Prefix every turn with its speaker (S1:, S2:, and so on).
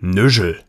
S1: Nüschel.